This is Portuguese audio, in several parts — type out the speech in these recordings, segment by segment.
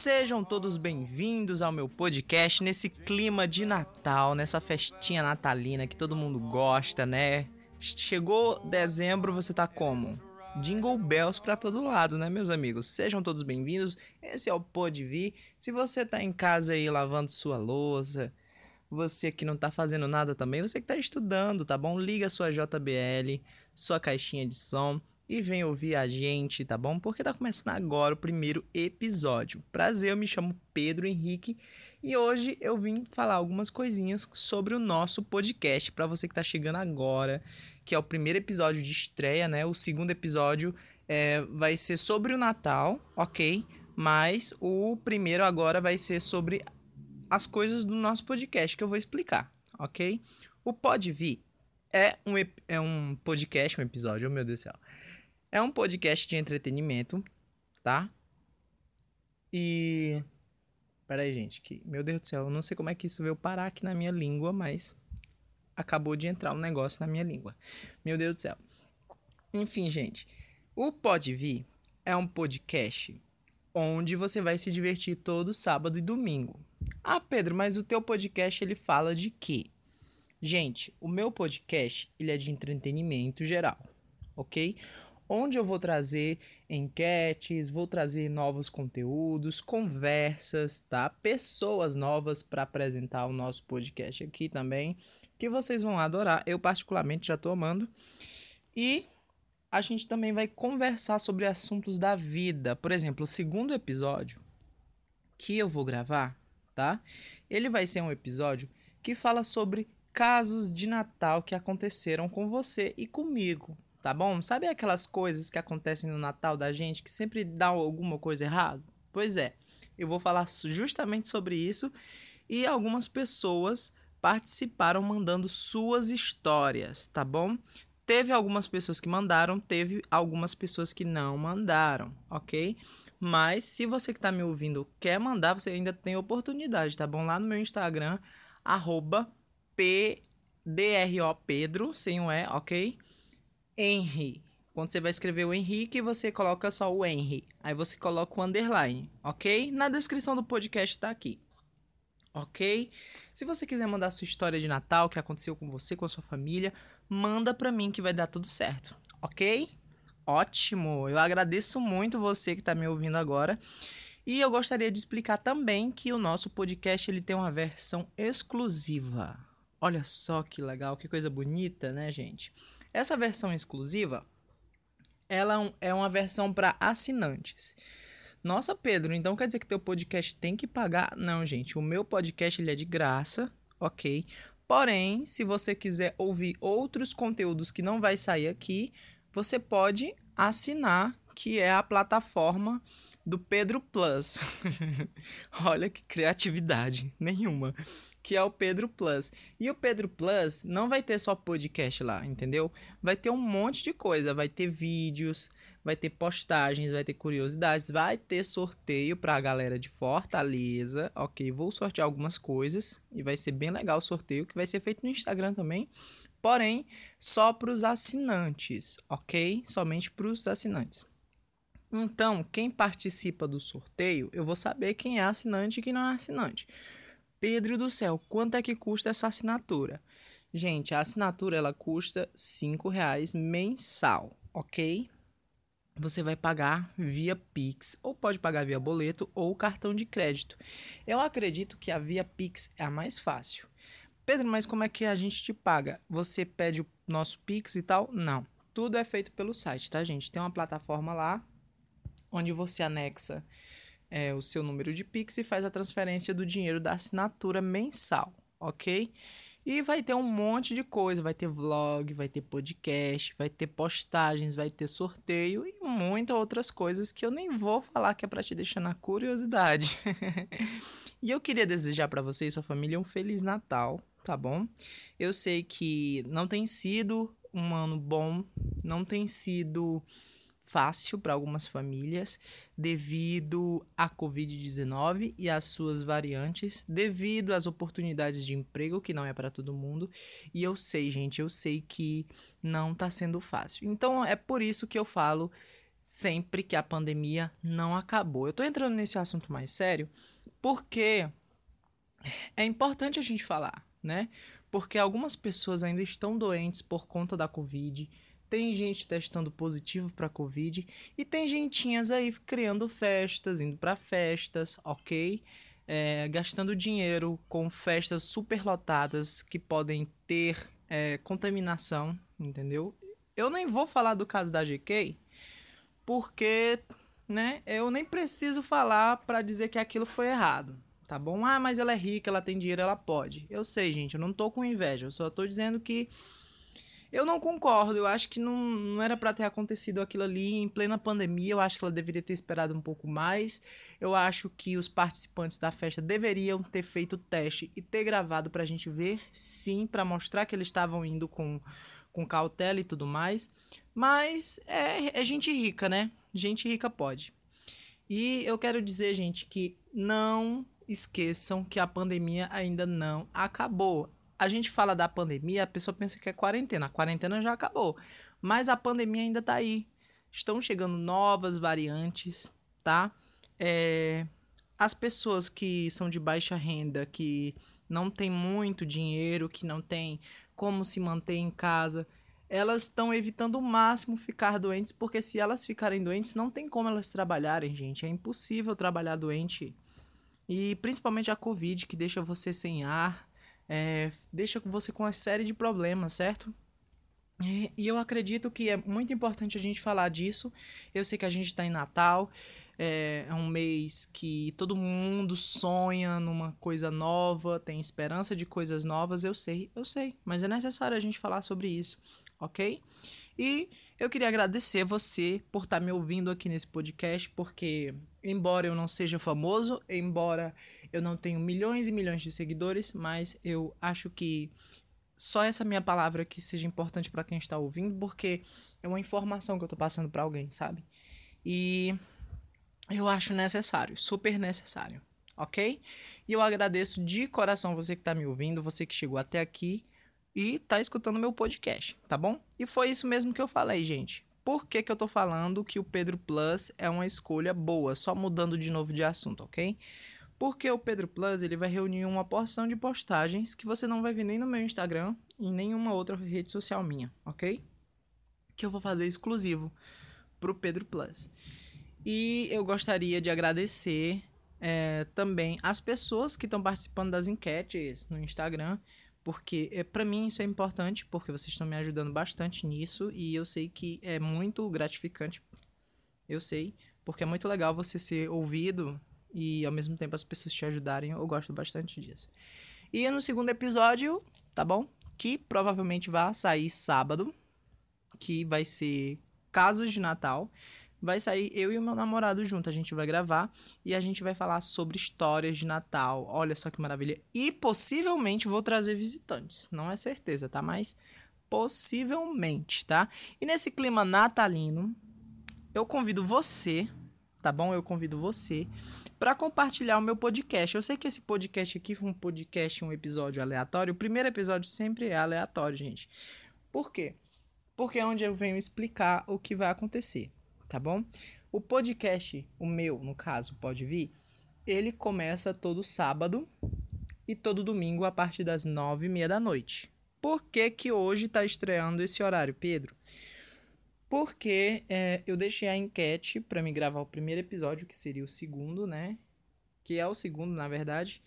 Sejam todos bem-vindos ao meu podcast nesse clima de Natal, nessa festinha natalina que todo mundo gosta, né? Chegou dezembro, você tá como? Jingle Bells para todo lado, né, meus amigos? Sejam todos bem-vindos. Esse é o Pode Vir. Se você tá em casa aí lavando sua louça, você que não tá fazendo nada também, você que tá estudando, tá bom? Liga sua JBL, sua caixinha de som e vem ouvir a gente, tá bom? Porque tá começando agora o primeiro episódio. Prazer, eu me chamo Pedro Henrique e hoje eu vim falar algumas coisinhas sobre o nosso podcast para você que tá chegando agora, que é o primeiro episódio de estreia, né? O segundo episódio é, vai ser sobre o Natal, ok? Mas o primeiro agora vai ser sobre as coisas do nosso podcast que eu vou explicar, ok? O Pode Vir é um, é um podcast, um episódio, oh meu Deus do céu é um podcast de entretenimento, tá? E. Pera aí, gente, que. Meu Deus do céu, eu não sei como é que isso veio parar aqui na minha língua, mas. Acabou de entrar um negócio na minha língua. Meu Deus do céu. Enfim, gente. O Pode Vir é um podcast onde você vai se divertir todo sábado e domingo. Ah, Pedro, mas o teu podcast ele fala de quê? Gente, o meu podcast ele é de entretenimento geral, ok? Onde eu vou trazer enquetes, vou trazer novos conteúdos, conversas, tá? Pessoas novas para apresentar o nosso podcast aqui também, que vocês vão adorar. Eu particularmente já tô amando. E a gente também vai conversar sobre assuntos da vida. Por exemplo, o segundo episódio que eu vou gravar, tá? Ele vai ser um episódio que fala sobre casos de Natal que aconteceram com você e comigo, tá bom? Sabe aquelas coisas que acontecem no Natal da gente que sempre dá alguma coisa errada? Pois é, eu vou falar justamente sobre isso e algumas pessoas participaram mandando suas histórias, tá bom? Teve algumas pessoas que mandaram, teve algumas pessoas que não mandaram, ok? Mas se você que está me ouvindo quer mandar, você ainda tem oportunidade, tá bom? Lá no meu Instagram, arroba PDRO Pedro, sem o E, ok? Henry. Quando você vai escrever o Henrique, você coloca só o Henry. Aí você coloca o underline, ok? Na descrição do podcast tá aqui. Ok? Se você quiser mandar sua história de Natal, que aconteceu com você, com a sua família, manda pra mim que vai dar tudo certo, ok? Ótimo! Eu agradeço muito você que tá me ouvindo agora. E eu gostaria de explicar também que o nosso podcast ele tem uma versão exclusiva. Olha só que legal, que coisa bonita, né, gente? Essa versão exclusiva, ela é, é uma versão para assinantes. Nossa, Pedro, então quer dizer que teu podcast tem que pagar? Não, gente, o meu podcast ele é de graça, ok? Porém, se você quiser ouvir outros conteúdos que não vai sair aqui, você pode assinar, que é a plataforma do Pedro Plus. Olha que criatividade, nenhuma que é o Pedro Plus. E o Pedro Plus não vai ter só podcast lá, entendeu? Vai ter um monte de coisa, vai ter vídeos, vai ter postagens, vai ter curiosidades, vai ter sorteio para a galera de Fortaleza. OK, vou sortear algumas coisas e vai ser bem legal o sorteio que vai ser feito no Instagram também. Porém, só para os assinantes, OK? Somente para os assinantes. Então, quem participa do sorteio, eu vou saber quem é assinante e quem não é assinante. Pedro do céu, quanto é que custa essa assinatura? Gente, a assinatura ela custa cinco reais mensal, ok? Você vai pagar via Pix, ou pode pagar via boleto ou cartão de crédito. Eu acredito que a via Pix é a mais fácil. Pedro, mas como é que a gente te paga? Você pede o nosso Pix e tal? Não. Tudo é feito pelo site, tá, gente? Tem uma plataforma lá onde você anexa é, o seu número de Pix e faz a transferência do dinheiro da assinatura mensal, ok? E vai ter um monte de coisa, vai ter vlog, vai ter podcast, vai ter postagens, vai ter sorteio e muitas outras coisas que eu nem vou falar que é para te deixar na curiosidade. e eu queria desejar para você e sua família um feliz Natal, tá bom? Eu sei que não tem sido um ano bom, não tem sido fácil para algumas famílias devido à Covid-19 e às suas variantes, devido às oportunidades de emprego que não é para todo mundo. E eu sei, gente, eu sei que não está sendo fácil. Então é por isso que eu falo sempre que a pandemia não acabou. Eu tô entrando nesse assunto mais sério porque é importante a gente falar, né? Porque algumas pessoas ainda estão doentes por conta da Covid. Tem gente testando positivo para Covid e tem gentinhas aí criando festas, indo para festas, ok? É, gastando dinheiro com festas superlotadas que podem ter é, contaminação, entendeu? Eu nem vou falar do caso da GK, porque, né, eu nem preciso falar para dizer que aquilo foi errado, tá bom? Ah, mas ela é rica, ela tem dinheiro, ela pode. Eu sei, gente, eu não tô com inveja, eu só tô dizendo que eu não concordo, eu acho que não, não era para ter acontecido aquilo ali em plena pandemia, eu acho que ela deveria ter esperado um pouco mais. Eu acho que os participantes da festa deveriam ter feito o teste e ter gravado pra gente ver, sim, para mostrar que eles estavam indo com, com cautela e tudo mais. Mas é, é gente rica, né? Gente rica pode. E eu quero dizer, gente, que não esqueçam que a pandemia ainda não acabou. A gente fala da pandemia, a pessoa pensa que é quarentena. A quarentena já acabou. Mas a pandemia ainda tá aí. Estão chegando novas variantes, tá? É, as pessoas que são de baixa renda, que não tem muito dinheiro, que não tem como se manter em casa, elas estão evitando o máximo ficar doentes, porque se elas ficarem doentes, não tem como elas trabalharem, gente. É impossível trabalhar doente e principalmente a Covid, que deixa você sem ar, é, deixa você com uma série de problemas, certo? E, e eu acredito que é muito importante a gente falar disso. Eu sei que a gente está em Natal, é, é um mês que todo mundo sonha numa coisa nova, tem esperança de coisas novas, eu sei, eu sei, mas é necessário a gente falar sobre isso, ok? E eu queria agradecer você por estar tá me ouvindo aqui nesse podcast, porque embora eu não seja famoso, embora eu não tenha milhões e milhões de seguidores, mas eu acho que só essa minha palavra aqui seja importante para quem está ouvindo, porque é uma informação que eu estou passando para alguém, sabe? E eu acho necessário, super necessário, ok? E eu agradeço de coração você que está me ouvindo, você que chegou até aqui e tá escutando meu podcast, tá bom? E foi isso mesmo que eu falei, gente. Por que, que eu tô falando que o Pedro Plus é uma escolha boa? Só mudando de novo de assunto, ok? Porque o Pedro Plus ele vai reunir uma porção de postagens que você não vai ver nem no meu Instagram e em nenhuma outra rede social minha, ok? Que eu vou fazer exclusivo pro Pedro Plus. E eu gostaria de agradecer é, também as pessoas que estão participando das enquetes no Instagram porque é, para mim isso é importante, porque vocês estão me ajudando bastante nisso e eu sei que é muito gratificante. Eu sei, porque é muito legal você ser ouvido e ao mesmo tempo as pessoas te ajudarem. Eu gosto bastante disso. E no segundo episódio, tá bom? Que provavelmente vai sair sábado, que vai ser Casos de Natal vai sair eu e o meu namorado junto. A gente vai gravar e a gente vai falar sobre histórias de Natal. Olha só que maravilha. E possivelmente vou trazer visitantes. Não é certeza, tá? Mas possivelmente, tá? E nesse clima natalino, eu convido você, tá bom? Eu convido você para compartilhar o meu podcast. Eu sei que esse podcast aqui foi um podcast, um episódio aleatório. O primeiro episódio sempre é aleatório, gente. Por quê? Porque é onde eu venho explicar o que vai acontecer tá bom? O podcast, o meu, no caso, pode vir, ele começa todo sábado e todo domingo a partir das nove e meia da noite. Por que, que hoje está estreando esse horário, Pedro? Porque é, eu deixei a enquete para me gravar o primeiro episódio, que seria o segundo, né? Que é o segundo, na verdade.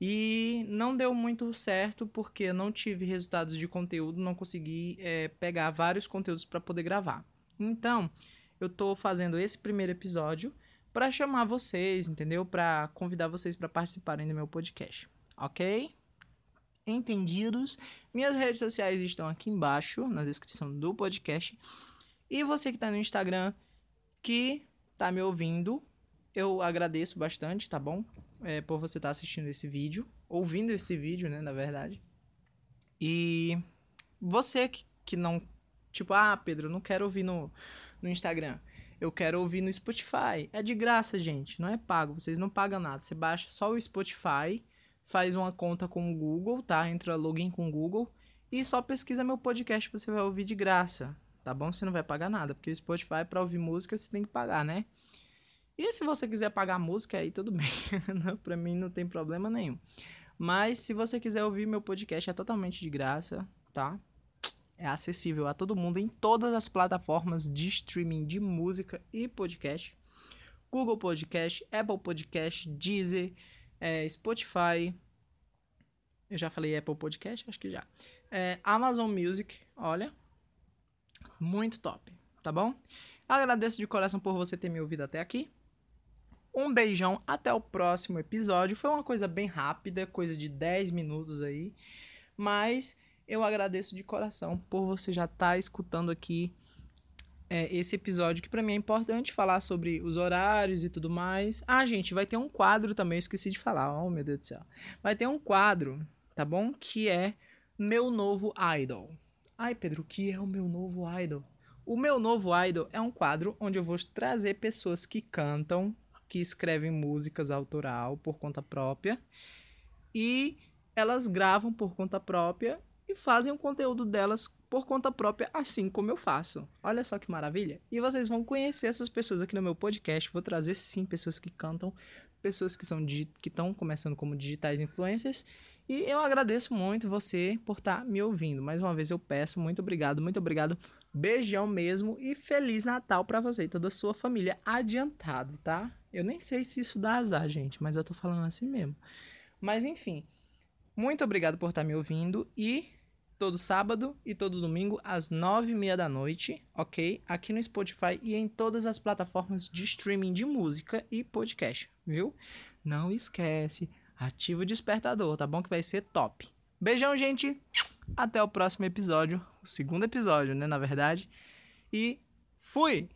E não deu muito certo porque eu não tive resultados de conteúdo, não consegui é, pegar vários conteúdos para poder gravar. Então, eu tô fazendo esse primeiro episódio para chamar vocês, entendeu? Para convidar vocês para participarem do meu podcast, ok? Entendidos? Minhas redes sociais estão aqui embaixo na descrição do podcast. E você que está no Instagram, que tá me ouvindo, eu agradeço bastante, tá bom? É, por você estar tá assistindo esse vídeo, ouvindo esse vídeo, né, na verdade. E você que, que não Tipo, ah, Pedro, eu não quero ouvir no, no Instagram. Eu quero ouvir no Spotify. É de graça, gente. Não é pago. Vocês não pagam nada. Você baixa só o Spotify, faz uma conta com o Google, tá? Entra login com o Google e só pesquisa meu podcast. Você vai ouvir de graça. tá bom? Você não vai pagar nada, porque o Spotify para ouvir música você tem que pagar, né? E se você quiser pagar música aí tudo bem, para mim não tem problema nenhum. Mas se você quiser ouvir meu podcast é totalmente de graça, tá? É acessível a todo mundo em todas as plataformas de streaming de música e podcast. Google Podcast, Apple Podcast, Deezer, é, Spotify. Eu já falei Apple Podcast, acho que já. É, Amazon Music, olha. Muito top, tá bom? Agradeço de coração por você ter me ouvido até aqui. Um beijão, até o próximo episódio. Foi uma coisa bem rápida, coisa de 10 minutos aí. Mas eu agradeço de coração por você já estar tá escutando aqui é, esse episódio, que para mim é importante falar sobre os horários e tudo mais. Ah, gente, vai ter um quadro também, eu esqueci de falar. Oh, meu Deus do céu. Vai ter um quadro, tá bom? Que é Meu Novo Idol. Ai, Pedro, o que é o meu novo idol? O meu novo idol é um quadro onde eu vou trazer pessoas que cantam que escrevem músicas autoral por conta própria e elas gravam por conta própria e fazem o conteúdo delas por conta própria, assim como eu faço. Olha só que maravilha! E vocês vão conhecer essas pessoas aqui no meu podcast. Vou trazer sim pessoas que cantam, pessoas que são que estão começando como digitais influencers. E eu agradeço muito você por estar tá me ouvindo. Mais uma vez eu peço muito obrigado, muito obrigado. Beijão mesmo e feliz Natal para você e toda a sua família adiantado, tá? Eu nem sei se isso dá azar, gente, mas eu tô falando assim mesmo. Mas enfim, muito obrigado por estar me ouvindo e todo sábado e todo domingo às nove e meia da noite, ok? Aqui no Spotify e em todas as plataformas de streaming de música e podcast, viu? Não esquece, ativa o despertador, tá bom? Que vai ser top. Beijão, gente! Até o próximo episódio, o segundo episódio, né? Na verdade. E fui!